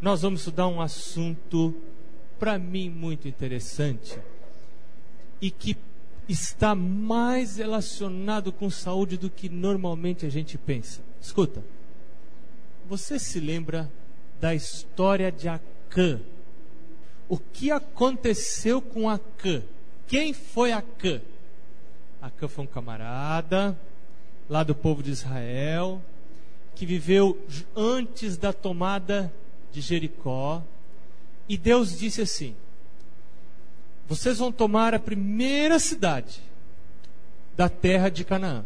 nós vamos estudar um assunto, para mim, muito interessante e que está mais relacionado com saúde do que normalmente a gente pensa. Escuta, você se lembra da história de Acã? O que aconteceu com Acã? Quem foi Acã? Acã foi um camarada lá do povo de Israel que viveu antes da tomada de Jericó. E Deus disse assim: Vocês vão tomar a primeira cidade da terra de Canaã.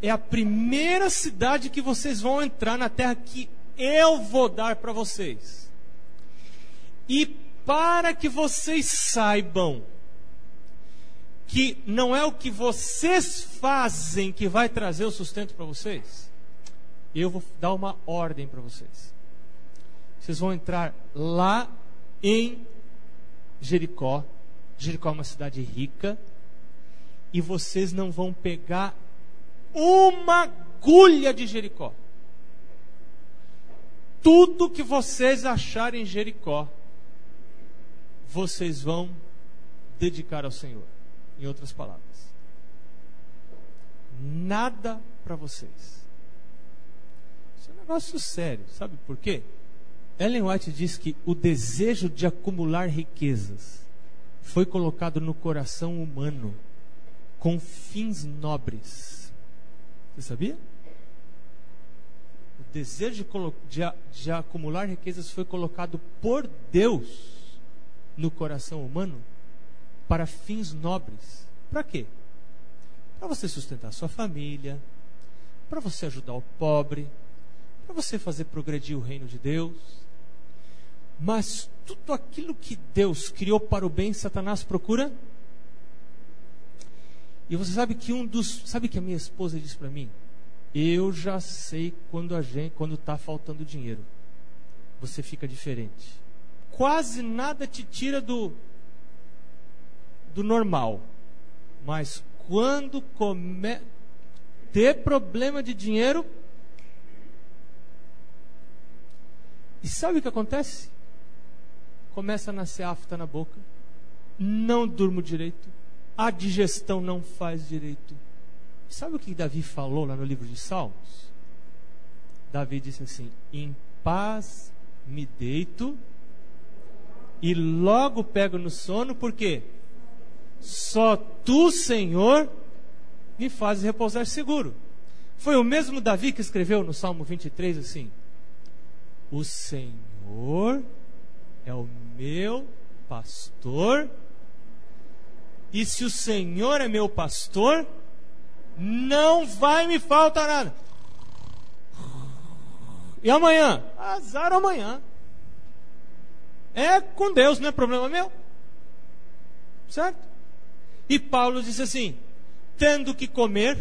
É a primeira cidade que vocês vão entrar na terra que eu vou dar para vocês. E para que vocês saibam que não é o que vocês fazem que vai trazer o sustento para vocês, eu vou dar uma ordem para vocês. Vocês vão entrar lá em Jericó. Jericó é uma cidade rica. E vocês não vão pegar uma agulha de Jericó. Tudo que vocês acharem em Jericó, vocês vão dedicar ao Senhor. Em outras palavras, nada para vocês. Isso é um negócio sério, sabe por quê? Ellen White diz que o desejo de acumular riquezas foi colocado no coração humano com fins nobres. Você sabia? O desejo de, de, de acumular riquezas foi colocado por Deus no coração humano para fins nobres. Para quê? Para você sustentar sua família, para você ajudar o pobre, para você fazer progredir o reino de Deus mas tudo aquilo que Deus criou para o bem, Satanás procura. E você sabe que um dos, sabe que a minha esposa disse para mim, eu já sei quando a gente, quando está faltando dinheiro, você fica diferente. Quase nada te tira do do normal, mas quando come, ter problema de dinheiro, e sabe o que acontece? Começa a nascer afta na boca, não durmo direito, a digestão não faz direito. Sabe o que Davi falou lá no livro de Salmos? Davi disse assim: Em paz me deito e logo pego no sono, porque só tu, Senhor, me fazes repousar seguro. Foi o mesmo Davi que escreveu no Salmo 23 assim: O Senhor é o meu pastor. E se o Senhor é meu pastor, não vai me faltar nada. E amanhã? Azar amanhã. É com Deus, não é problema meu. Certo? E Paulo disse assim: tendo que comer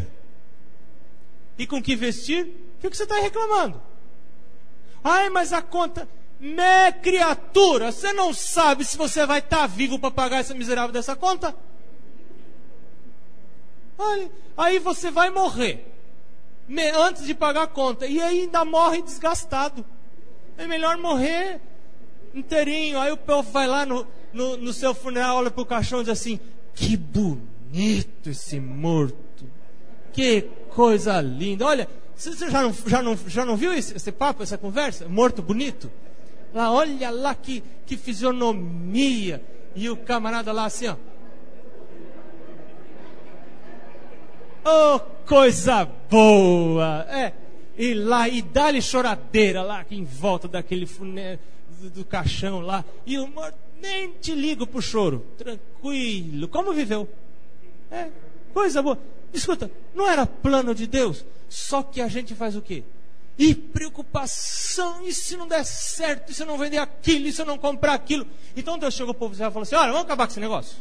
e com que vestir, o que, você está reclamando? Ai, mas a conta. Né, criatura, você não sabe se você vai estar tá vivo para pagar essa miserável dessa conta? Aí, aí você vai morrer antes de pagar a conta e ainda morre desgastado. É melhor morrer inteirinho. Aí o povo vai lá no, no, no seu funeral, olha para o caixão e diz assim: Que bonito esse morto, que coisa linda. Olha, você já não, já não, já não viu esse, esse papo, essa conversa? Morto bonito? Lá, olha lá que, que fisionomia. E o camarada lá assim, ó. Oh, coisa boa! É, e lá, e dá-lhe choradeira lá, em volta daquele funé, do, do caixão lá. E o morto, nem te ligo pro choro. Tranquilo. Como viveu? É, coisa boa. Escuta, não era plano de Deus? Só que a gente faz o quê? E preocupação, e se não der certo, e se eu não vender aquilo, e se eu não comprar aquilo. Então Deus chegou para o povo e falou assim: olha, vamos acabar com esse negócio.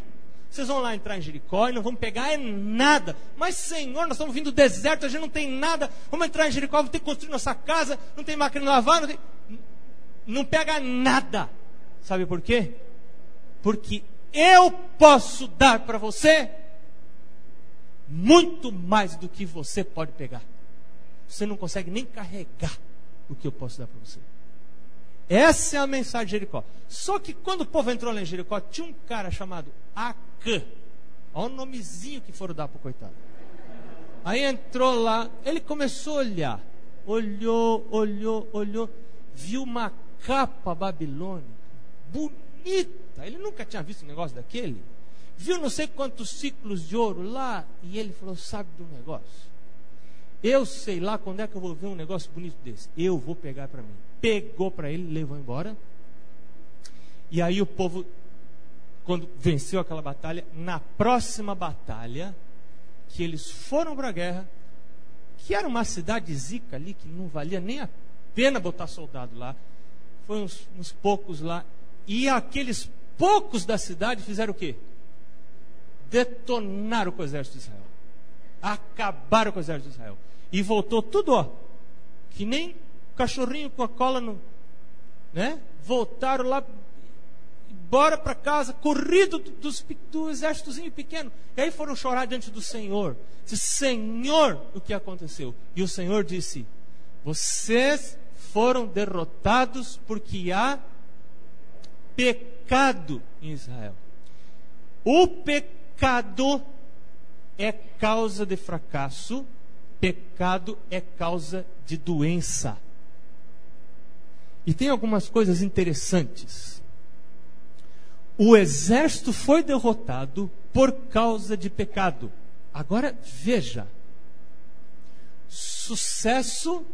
Vocês vão lá entrar em Jericó e não vão pegar é nada. Mas, Senhor, nós estamos vindo do deserto, a gente não tem nada. Vamos entrar em Jericó, vamos ter que construir nossa casa, não tem máquina de lavar, não, tem... não pega nada. Sabe por quê? Porque eu posso dar para você muito mais do que você pode pegar você não consegue nem carregar o que eu posso dar para você. Essa é a mensagem de Jericó. Só que quando o povo entrou lá em Jericó, tinha um cara chamado Acã. Olha o nomezinho que foram dar para o coitado. Aí entrou lá, ele começou a olhar. Olhou, olhou, olhou. Viu uma capa babilônica. Bonita. Ele nunca tinha visto um negócio daquele. Viu não sei quantos ciclos de ouro lá. E ele falou: Sabe do negócio? Eu sei lá quando é que eu vou ver um negócio bonito desse. Eu vou pegar para mim. Pegou para ele, levou embora. E aí o povo, quando venceu aquela batalha, na próxima batalha, que eles foram para a guerra, que era uma cidade zica ali, que não valia nem a pena botar soldado lá. Foi uns, uns poucos lá. E aqueles poucos da cidade fizeram o quê? Detonaram com o exército de Israel. Acabaram com o exército de Israel. E voltou tudo, ó. Que nem cachorrinho com a cola no. Né? Voltaram lá, embora para casa, corrido do, do, do exércitozinho pequeno. E aí foram chorar diante do Senhor. Disse, Senhor, o que aconteceu? E o Senhor disse: Vocês foram derrotados porque há pecado em Israel. O pecado é causa de fracasso Pecado é causa de doença. E tem algumas coisas interessantes. O exército foi derrotado por causa de pecado. Agora veja: sucesso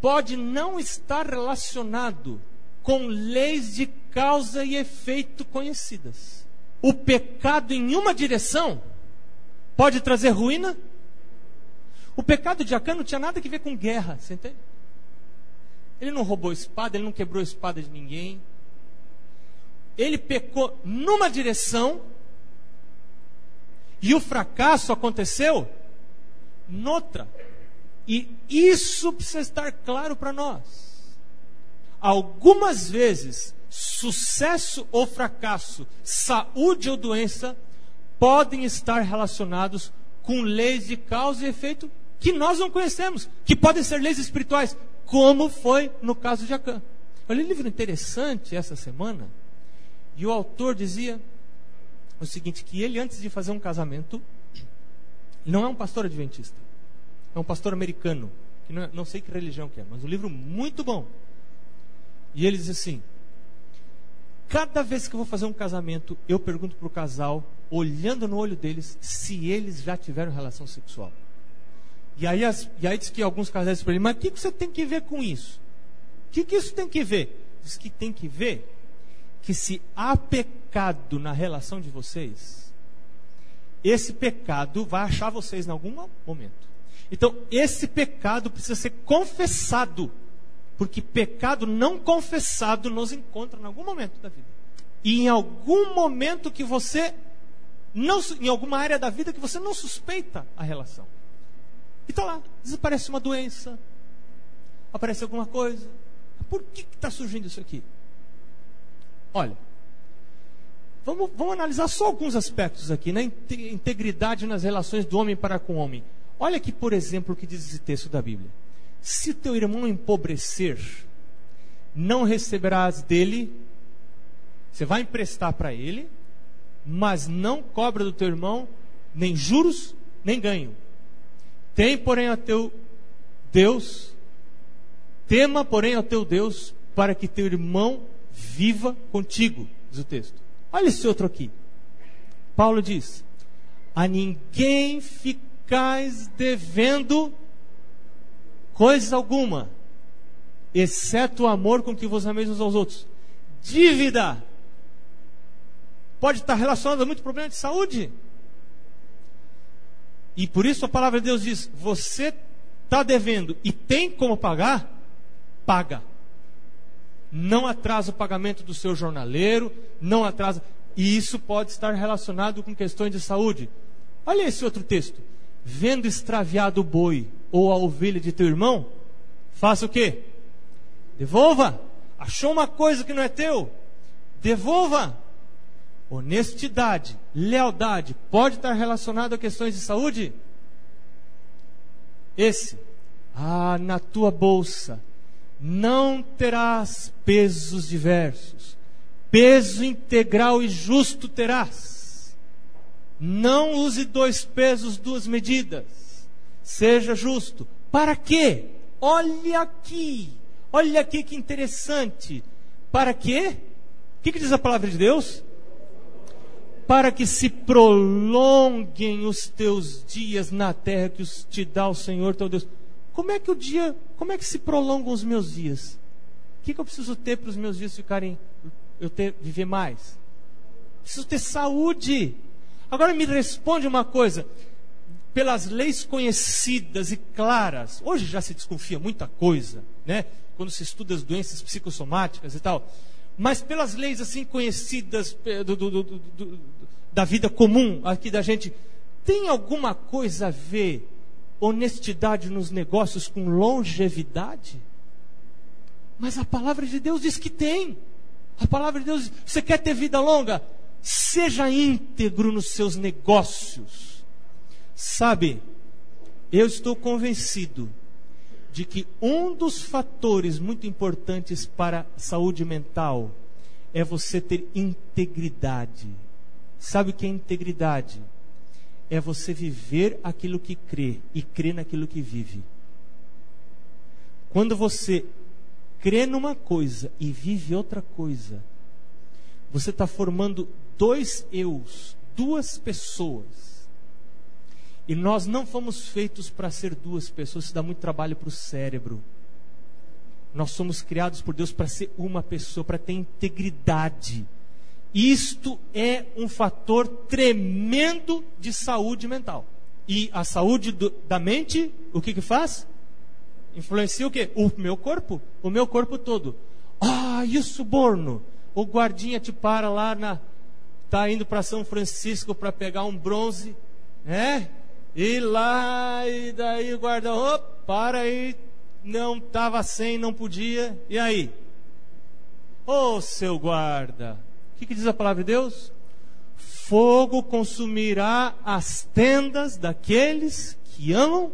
pode não estar relacionado com leis de causa e efeito conhecidas. O pecado em uma direção pode trazer ruína o pecado de Acã não tinha nada a ver com guerra, você entende? Ele não roubou espada, ele não quebrou espada de ninguém. Ele pecou numa direção e o fracasso aconteceu noutra. E isso precisa estar claro para nós. Algumas vezes, sucesso ou fracasso, saúde ou doença, podem estar relacionados com leis de causa e efeito que nós não conhecemos, que podem ser leis espirituais, como foi no caso de Acã. Olha um livro interessante essa semana, e o autor dizia o seguinte: que ele, antes de fazer um casamento, não é um pastor adventista, é um pastor americano, que não, é, não sei que religião que é, mas um livro muito bom. E ele diz assim: cada vez que eu vou fazer um casamento, eu pergunto para o casal, olhando no olho deles, se eles já tiveram relação sexual. E aí, as, e aí diz que alguns casais para ele, mas o que, que você tem que ver com isso? O que, que isso tem que ver? Diz que tem que ver que se há pecado na relação de vocês, esse pecado vai achar vocês em algum momento. Então, esse pecado precisa ser confessado, porque pecado não confessado nos encontra em algum momento da vida. E em algum momento que você não, em alguma área da vida que você não suspeita a relação. E está lá, desaparece uma doença, aparece alguma coisa. Por que está surgindo isso aqui? Olha, vamos, vamos analisar só alguns aspectos aqui, na né? integridade nas relações do homem para com o homem. Olha aqui, por exemplo, o que diz esse texto da Bíblia. Se teu irmão empobrecer, não receberás dele, você vai emprestar para ele, mas não cobra do teu irmão nem juros, nem ganho. Tem, porém, a teu Deus, tema, porém, ao teu Deus, para que teu irmão viva contigo, diz o texto. Olha esse outro aqui. Paulo diz: A ninguém ficais devendo coisa alguma, exceto o amor com que vos ameis uns aos outros. Dívida pode estar relacionada a muito problema de saúde. E por isso a palavra de Deus diz: você está devendo e tem como pagar? Paga. Não atrasa o pagamento do seu jornaleiro, não atrasa. E isso pode estar relacionado com questões de saúde. Olha esse outro texto. Vendo extraviado o boi ou a ovelha de teu irmão, faça o quê? Devolva. Achou uma coisa que não é teu? Devolva. Honestidade, lealdade, pode estar relacionado a questões de saúde? Esse. Ah, na tua bolsa não terás pesos diversos, peso integral e justo terás. Não use dois pesos, duas medidas. Seja justo. Para quê? Olha aqui, olha aqui que interessante. Para quê? O que, que diz a palavra de Deus? Para que se prolonguem os teus dias na terra que te dá o Senhor teu Deus. Como é que o dia, como é que se prolongam os meus dias? O que, que eu preciso ter para os meus dias ficarem, eu ter, viver mais? Preciso ter saúde. Agora me responde uma coisa. Pelas leis conhecidas e claras, hoje já se desconfia muita coisa, né? Quando se estuda as doenças psicossomáticas e tal. Mas pelas leis assim conhecidas eh, do, do, do, da vida comum aqui da gente, tem alguma coisa a ver honestidade nos negócios com longevidade? Mas a palavra de Deus diz que tem. A palavra de Deus você quer ter vida longa? Seja íntegro nos seus negócios. Sabe, eu estou convencido de que um dos fatores muito importantes para a saúde mental é você ter integridade. Sabe o que é integridade? é você viver aquilo que crê e crer naquilo que vive. Quando você crê numa coisa e vive outra coisa, você está formando dois eus, duas pessoas. E nós não fomos feitos para ser duas pessoas, isso dá muito trabalho para o cérebro. Nós somos criados por Deus para ser uma pessoa, para ter integridade isto é um fator tremendo de saúde mental. E a saúde do, da mente, o que que faz? Influencia o quê? O meu corpo, o meu corpo todo. Ah, e o suborno? O guardinha te para lá na tá indo para São Francisco para pegar um bronze, né? E lá e daí o guarda, opa, para aí, não estava sem, não podia. E aí? Ô oh, seu guarda, que, que diz a palavra de Deus? Fogo consumirá as tendas daqueles que amam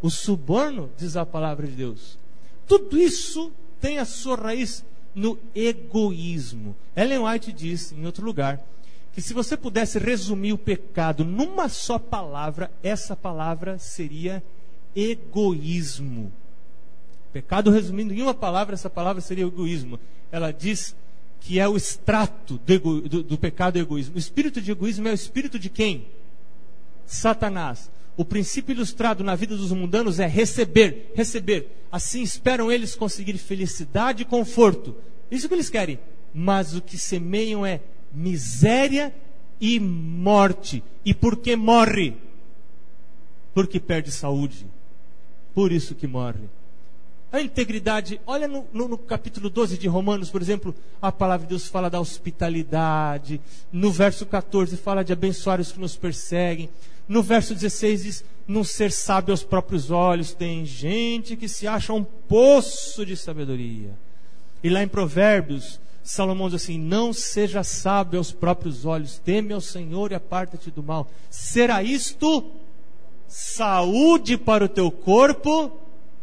o suborno, diz a palavra de Deus. Tudo isso tem a sua raiz no egoísmo. Ellen White diz em outro lugar que se você pudesse resumir o pecado numa só palavra, essa palavra seria egoísmo. Pecado resumindo em uma palavra, essa palavra seria egoísmo. Ela diz que é o extrato do, do, do pecado egoísmo. O espírito de egoísmo é o espírito de quem? Satanás. O princípio ilustrado na vida dos mundanos é receber, receber. Assim esperam eles conseguir felicidade e conforto. Isso que eles querem. Mas o que semeiam é miséria e morte. E por que morre? Porque perde saúde. Por isso que morre. A integridade, olha no, no, no, capítulo 12 de Romanos, por exemplo, a palavra de Deus fala da hospitalidade. No verso 14 fala de abençoar os que nos perseguem. No verso 16 diz, não ser sábio aos próprios olhos. Tem gente que se acha um poço de sabedoria. E lá em Provérbios, Salomão diz assim: Não seja sábio aos próprios olhos, teme ao Senhor e aparta-te do mal. Será isto saúde para o teu corpo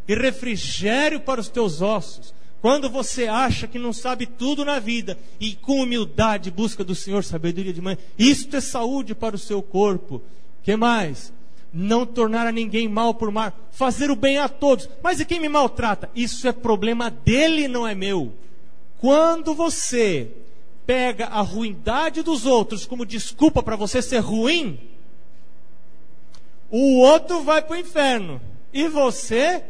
e refrigério para os teus ossos. Quando você acha que não sabe tudo na vida e com humildade busca do Senhor sabedoria de manhã, isto é saúde para o seu corpo. Que mais? Não tornar a ninguém mal por mal, fazer o bem a todos. Mas e quem me maltrata? Isso é problema dele, não é meu. Quando você pega a ruindade dos outros como desculpa para você ser ruim, o outro vai para o inferno e você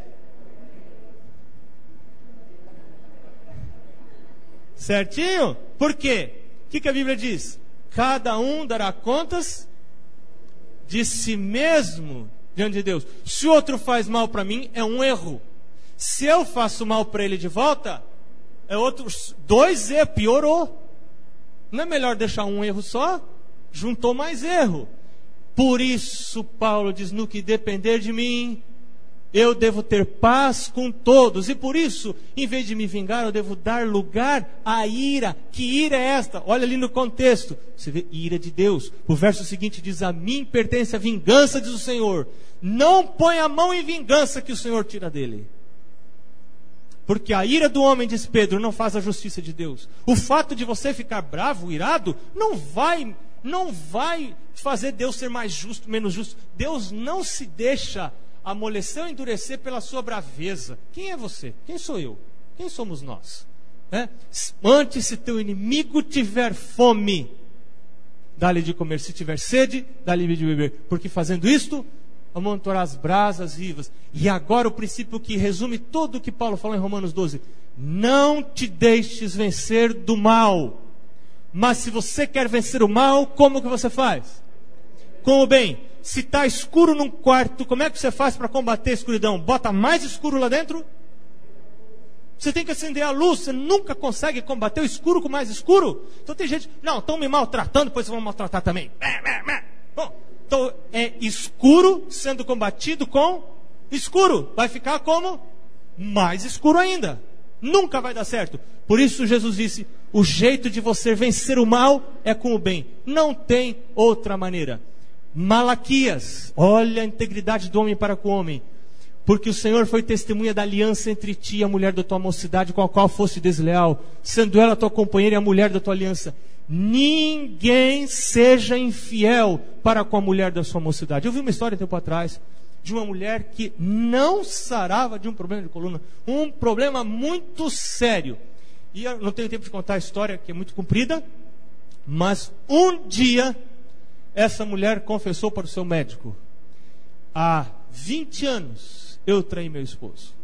Certinho? Por quê? O que, que a Bíblia diz? Cada um dará contas de si mesmo diante de Deus. Se o outro faz mal para mim, é um erro. Se eu faço mal para ele de volta, é outro. Dois erros, piorou. Não é melhor deixar um erro só? Juntou mais erro. Por isso, Paulo diz: no que depender de mim, eu devo ter paz com todos, e por isso, em vez de me vingar, eu devo dar lugar à ira. Que ira é esta? Olha ali no contexto. Você vê ira de Deus. O verso seguinte diz: A mim pertence a vingança, diz o Senhor. Não põe a mão em vingança que o Senhor tira dele. Porque a ira do homem, diz Pedro, não faz a justiça de Deus. O fato de você ficar bravo, irado, não vai, não vai fazer Deus ser mais justo, menos justo. Deus não se deixa amolecer ou endurecer pela sua braveza. Quem é você? Quem sou eu? Quem somos nós? É? Antes, se teu inimigo tiver fome, dá-lhe de comer. Se tiver sede, dá-lhe de beber. Porque fazendo isto, amontoará as brasas vivas. E agora o princípio que resume tudo o que Paulo falou em Romanos 12: Não te deixes vencer do mal. Mas se você quer vencer o mal, como que você faz? Com o bem. Se está escuro num quarto, como é que você faz para combater a escuridão? Bota mais escuro lá dentro? Você tem que acender a luz, você nunca consegue combater o escuro com mais escuro. Então tem gente, não, estão me maltratando, depois vão maltratar também. Bom, então é escuro sendo combatido com escuro. Vai ficar como? Mais escuro ainda. Nunca vai dar certo. Por isso Jesus disse: o jeito de você vencer o mal é com o bem. Não tem outra maneira. Malaquias, olha a integridade do homem para com o homem porque o Senhor foi testemunha da aliança entre ti e a mulher da tua mocidade, com a qual fosse desleal, sendo ela tua companheira e a mulher da tua aliança. Ninguém seja infiel para com a mulher da sua mocidade. Eu vi uma história tempo atrás de uma mulher que não sarava de um problema de coluna, um problema muito sério. E eu não tenho tempo de contar a história, que é muito comprida, mas um dia essa mulher confessou para o seu médico: há 20 anos eu traí meu esposo.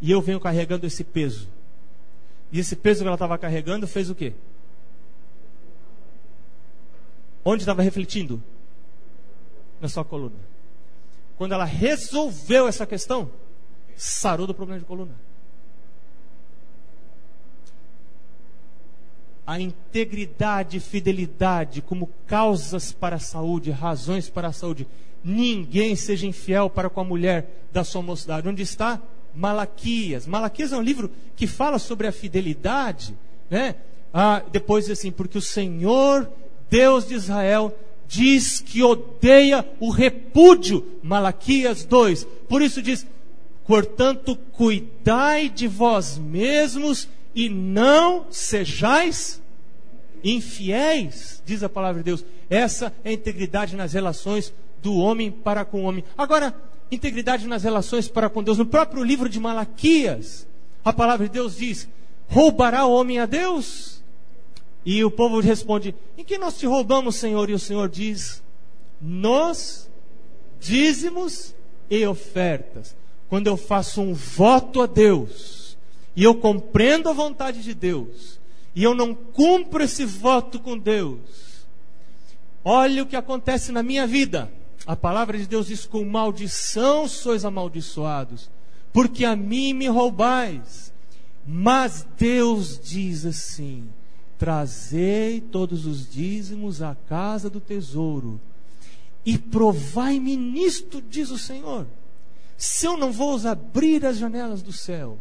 E eu venho carregando esse peso. E esse peso que ela estava carregando fez o quê? Onde estava refletindo? Na sua coluna. Quando ela resolveu essa questão, sarou do problema de coluna. A integridade e fidelidade como causas para a saúde, razões para a saúde ninguém seja infiel para com a mulher da sua mocidade. Onde está? Malaquias. Malaquias é um livro que fala sobre a fidelidade, né? Ah, depois assim, porque o Senhor, Deus de Israel, diz que odeia o repúdio. Malaquias 2. Por isso diz: portanto, cuidai de vós mesmos e não sejais infiéis, diz a palavra de Deus. Essa é a integridade nas relações do homem para com o homem. Agora, integridade nas relações para com Deus. No próprio livro de Malaquias, a palavra de Deus diz: roubará o homem a Deus? E o povo responde: Em que nós te roubamos, Senhor? E o Senhor diz: Nos dízimos e ofertas. Quando eu faço um voto a Deus, e eu compreendo a vontade de Deus, e eu não cumpro esse voto com Deus, olha o que acontece na minha vida. A palavra de Deus diz: com maldição sois amaldiçoados, porque a mim me roubais. Mas Deus diz assim: trazei todos os dízimos à casa do tesouro, e provai-me nisto, diz o Senhor. Se eu não vou abrir as janelas do céu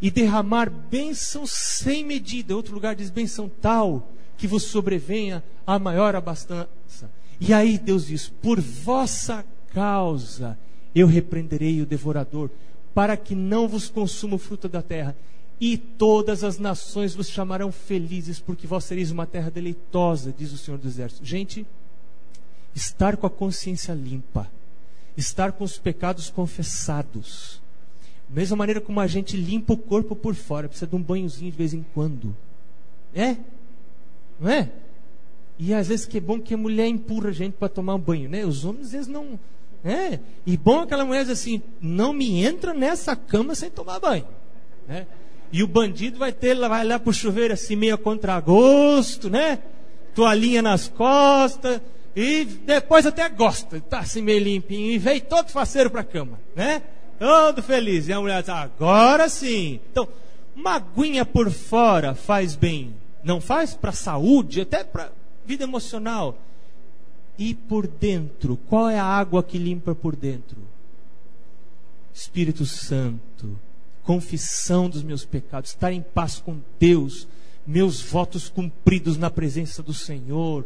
e derramar bênção sem medida, outro lugar diz bênção tal, que vos sobrevenha a maior abastança. E aí Deus diz: Por vossa causa eu repreenderei o devorador, para que não vos consuma o fruto da terra. E todas as nações vos chamarão felizes, porque vós sereis uma terra deleitosa, diz o Senhor dos Exércitos. Gente, estar com a consciência limpa, estar com os pecados confessados, mesma maneira como a gente limpa o corpo por fora, precisa de um banhozinho de vez em quando. É? Não é? E às vezes que é bom que a mulher empurra a gente para tomar um banho, né? Os homens às vezes não. É, e bom aquela mulher diz assim: não me entra nessa cama sem tomar banho. Né? E o bandido vai ter, vai lá pro chuveiro assim, meio contra gosto, né? Toalhinha nas costas, e depois até gosta, tá assim meio limpinho, e veio todo faceiro para a cama, né? Todo feliz. E a mulher diz: agora sim. Então, uma aguinha por fora faz bem, não faz para a saúde, até para vida emocional. E por dentro, qual é a água que limpa por dentro? Espírito Santo, confissão dos meus pecados, estar em paz com Deus, meus votos cumpridos na presença do Senhor,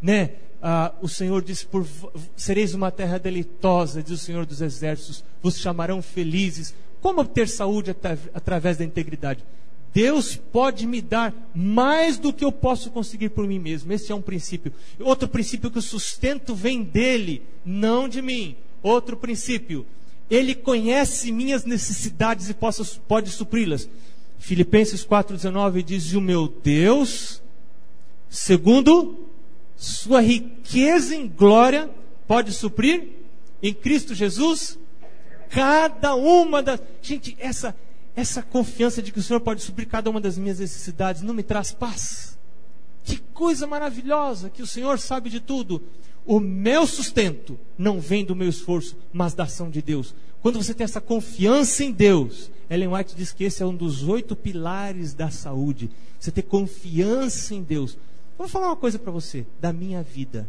né? Ah, o Senhor diz: por, sereis uma terra deleitosa, diz o Senhor dos Exércitos, vos chamarão felizes, como ter saúde através da integridade? Deus pode me dar mais do que eu posso conseguir por mim mesmo. Esse é um princípio. Outro princípio que o sustento vem dele, não de mim. Outro princípio, ele conhece minhas necessidades e posso, pode supri-las. Filipenses 4,19 diz: E o meu Deus, segundo sua riqueza em glória, pode suprir em Cristo Jesus cada uma das. Gente, essa essa confiança de que o Senhor pode suprir cada uma das minhas necessidades não me traz paz? Que coisa maravilhosa que o Senhor sabe de tudo. O meu sustento não vem do meu esforço, mas da ação de Deus. Quando você tem essa confiança em Deus, Ellen White diz que esse é um dos oito pilares da saúde. Você ter confiança em Deus. Vou falar uma coisa para você, da minha vida.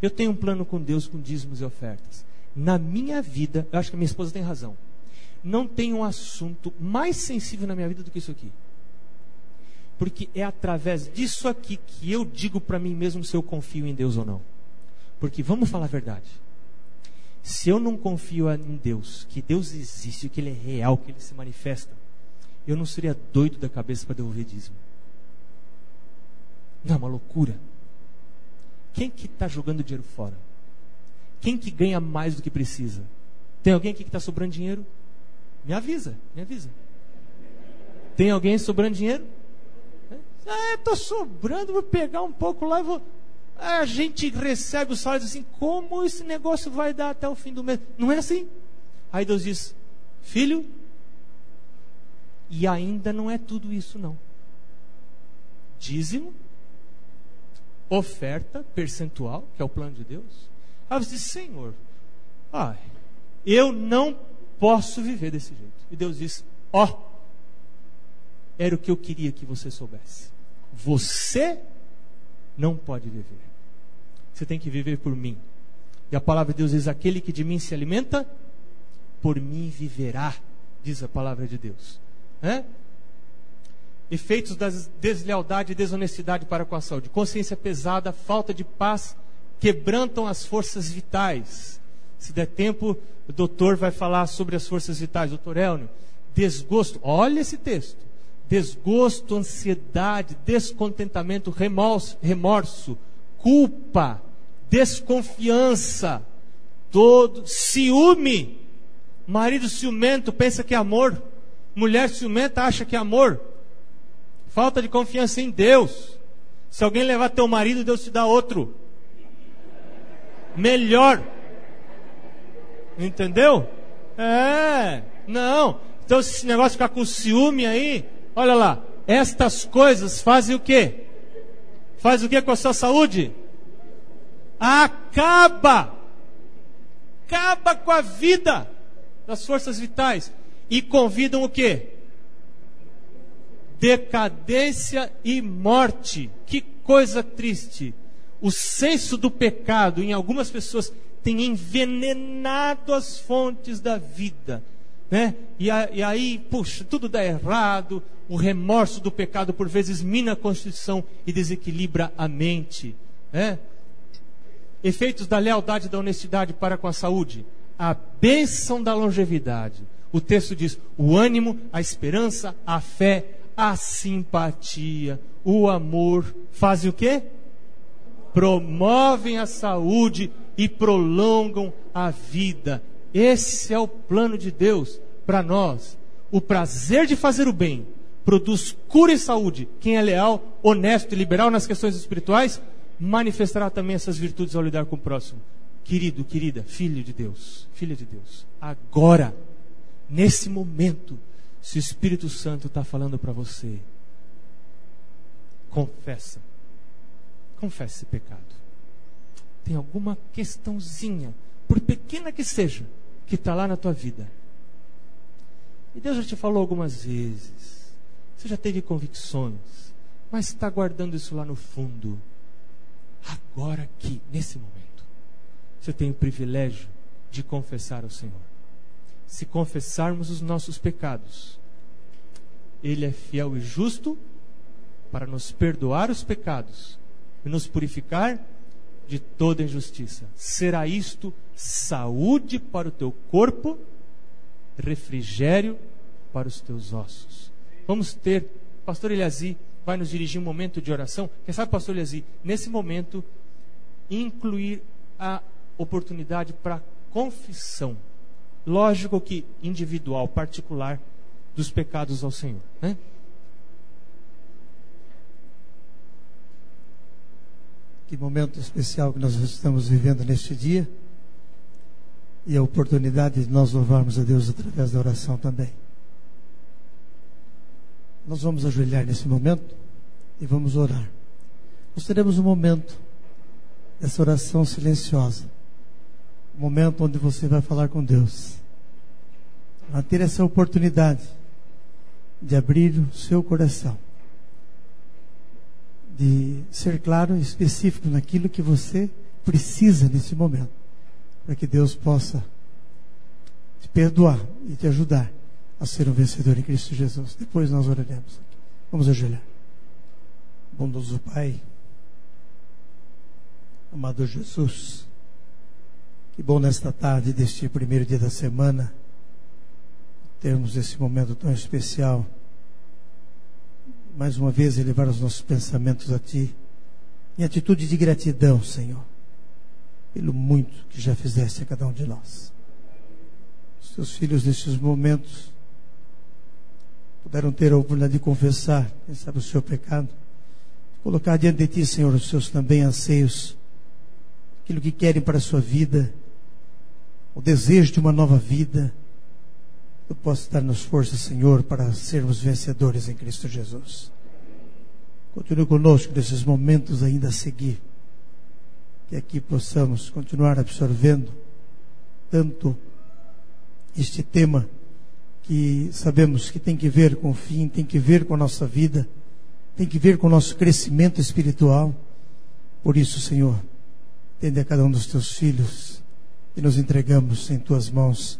Eu tenho um plano com Deus com dízimos e ofertas. Na minha vida, eu acho que a minha esposa tem razão não tem um assunto mais sensível na minha vida do que isso aqui. Porque é através disso aqui que eu digo para mim mesmo se eu confio em Deus ou não. Porque vamos falar a verdade. Se eu não confio em Deus, que Deus existe, que Ele é real, que Ele se manifesta, eu não seria doido da cabeça para devolver dízimo. É uma loucura. Quem que está jogando dinheiro fora? Quem que ganha mais do que precisa? Tem alguém aqui que está sobrando dinheiro? Me avisa, me avisa. Tem alguém sobrando dinheiro? Ah, estou sobrando, vou pegar um pouco lá e vou. a gente recebe o salário assim: como esse negócio vai dar até o fim do mês? Não é assim? Aí Deus diz: filho, e ainda não é tudo isso, não. Dízimo, oferta percentual, que é o plano de Deus. Aí você diz: Senhor, ai, eu não posso viver desse jeito. E Deus diz: Ó, oh, era o que eu queria que você soubesse. Você não pode viver. Você tem que viver por mim. E a palavra de Deus diz: aquele que de mim se alimenta, por mim viverá, diz a palavra de Deus. É? Efeitos da deslealdade e desonestidade para com a saúde. Consciência pesada, falta de paz, quebrantam as forças vitais. Se der tempo, o doutor vai falar sobre as forças vitais. Doutor Elnio, desgosto, olha esse texto. Desgosto, ansiedade, descontentamento, remorso, remorso culpa, desconfiança, todo ciúme. Marido ciumento pensa que é amor. Mulher ciumenta acha que é amor. Falta de confiança em Deus. Se alguém levar teu marido, Deus te dá outro. Melhor. Entendeu? É, não. Então, se esse negócio ficar com ciúme aí, olha lá, estas coisas fazem o quê? Faz o quê com a sua saúde? Acaba! Acaba com a vida das forças vitais. E convidam o quê? Decadência e morte. Que coisa triste. O senso do pecado em algumas pessoas tem envenenado as fontes da vida. Né? E, a, e, aí, puxa, tudo dá errado, o remorso do pecado por vezes mina a constituição e desequilibra a mente. Né? Efeitos da lealdade e da honestidade para com a saúde. A bênção da longevidade. O texto diz: o ânimo, a esperança, a fé, a simpatia, o amor fazem o quê? Promovem a saúde e prolongam a vida. Esse é o plano de Deus para nós. O prazer de fazer o bem produz cura e saúde. Quem é leal, honesto e liberal nas questões espirituais, manifestará também essas virtudes ao lidar com o próximo. Querido, querida, filho de Deus, filha de Deus, agora, nesse momento, se o Espírito Santo está falando para você, confessa, confesse esse pecado tem alguma questãozinha, por pequena que seja, que está lá na tua vida. E Deus já te falou algumas vezes. Você já teve convicções, mas está guardando isso lá no fundo. Agora aqui, nesse momento, você tem o privilégio de confessar ao Senhor. Se confessarmos os nossos pecados, Ele é fiel e justo para nos perdoar os pecados e nos purificar de toda injustiça. Será isto saúde para o teu corpo refrigério para os teus ossos. Vamos ter, pastor Eliasi vai nos dirigir um momento de oração. Quem sabe, pastor Eliasi, nesse momento, incluir a oportunidade para confissão. Lógico que individual, particular, dos pecados ao Senhor. Né? Que momento especial que nós estamos vivendo neste dia. E a oportunidade de nós louvarmos a Deus através da oração também. Nós vamos ajoelhar nesse momento e vamos orar. Nós teremos um momento dessa oração silenciosa. Momento onde você vai falar com Deus. Vai ter essa oportunidade de abrir o seu coração de ser claro e específico naquilo que você precisa nesse momento, para que Deus possa te perdoar e te ajudar a ser um vencedor em Cristo Jesus. Depois nós oraremos. Vamos ajoelhar. Bondoso Pai, amado Jesus, que bom nesta tarde deste primeiro dia da semana termos esse momento tão especial mais uma vez elevar os nossos pensamentos a Ti, em atitude de gratidão, Senhor, pelo muito que já fizeste a cada um de nós. Os Teus filhos, nesses momentos, puderam ter a oportunidade de confessar, quem sabe, o seu pecado, colocar diante de Ti, Senhor, os seus também anseios, aquilo que querem para a sua vida, o desejo de uma nova vida, eu posso dar-nos força, Senhor, para sermos vencedores em Cristo Jesus. Continue conosco nesses momentos ainda a seguir. Que aqui possamos continuar absorvendo tanto este tema que sabemos que tem que ver com o fim, tem que ver com a nossa vida, tem que ver com o nosso crescimento espiritual. Por isso, Senhor, tende a cada um dos teus filhos e nos entregamos em tuas mãos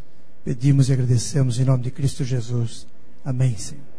Pedimos e agradecemos em nome de Cristo Jesus. Amém, Senhor.